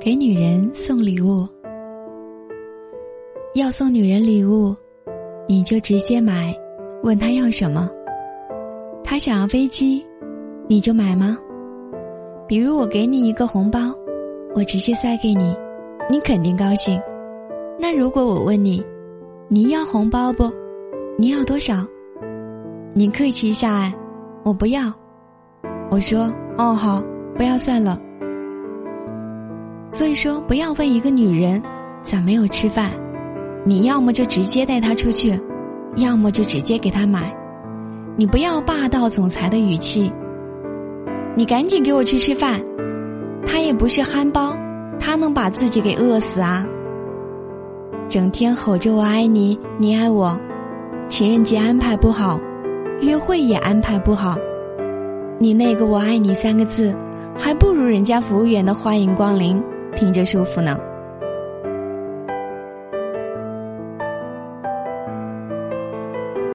给女人送礼物，要送女人礼物，你就直接买，问她要什么。她想要飞机，你就买吗？比如我给你一个红包，我直接塞给你，你肯定高兴。那如果我问你，你要红包不？你要多少？你客气一下哎，我不要。我说哦好，不要算了。所以说，不要问一个女人咋没有吃饭，你要么就直接带她出去，要么就直接给她买。你不要霸道总裁的语气，你赶紧给我去吃饭。他也不是憨包，他能把自己给饿死啊？整天吼着我爱你，你爱我，情人节安排不好，约会也安排不好，你那个我爱你三个字，还不如人家服务员的欢迎光临。听着舒服呢。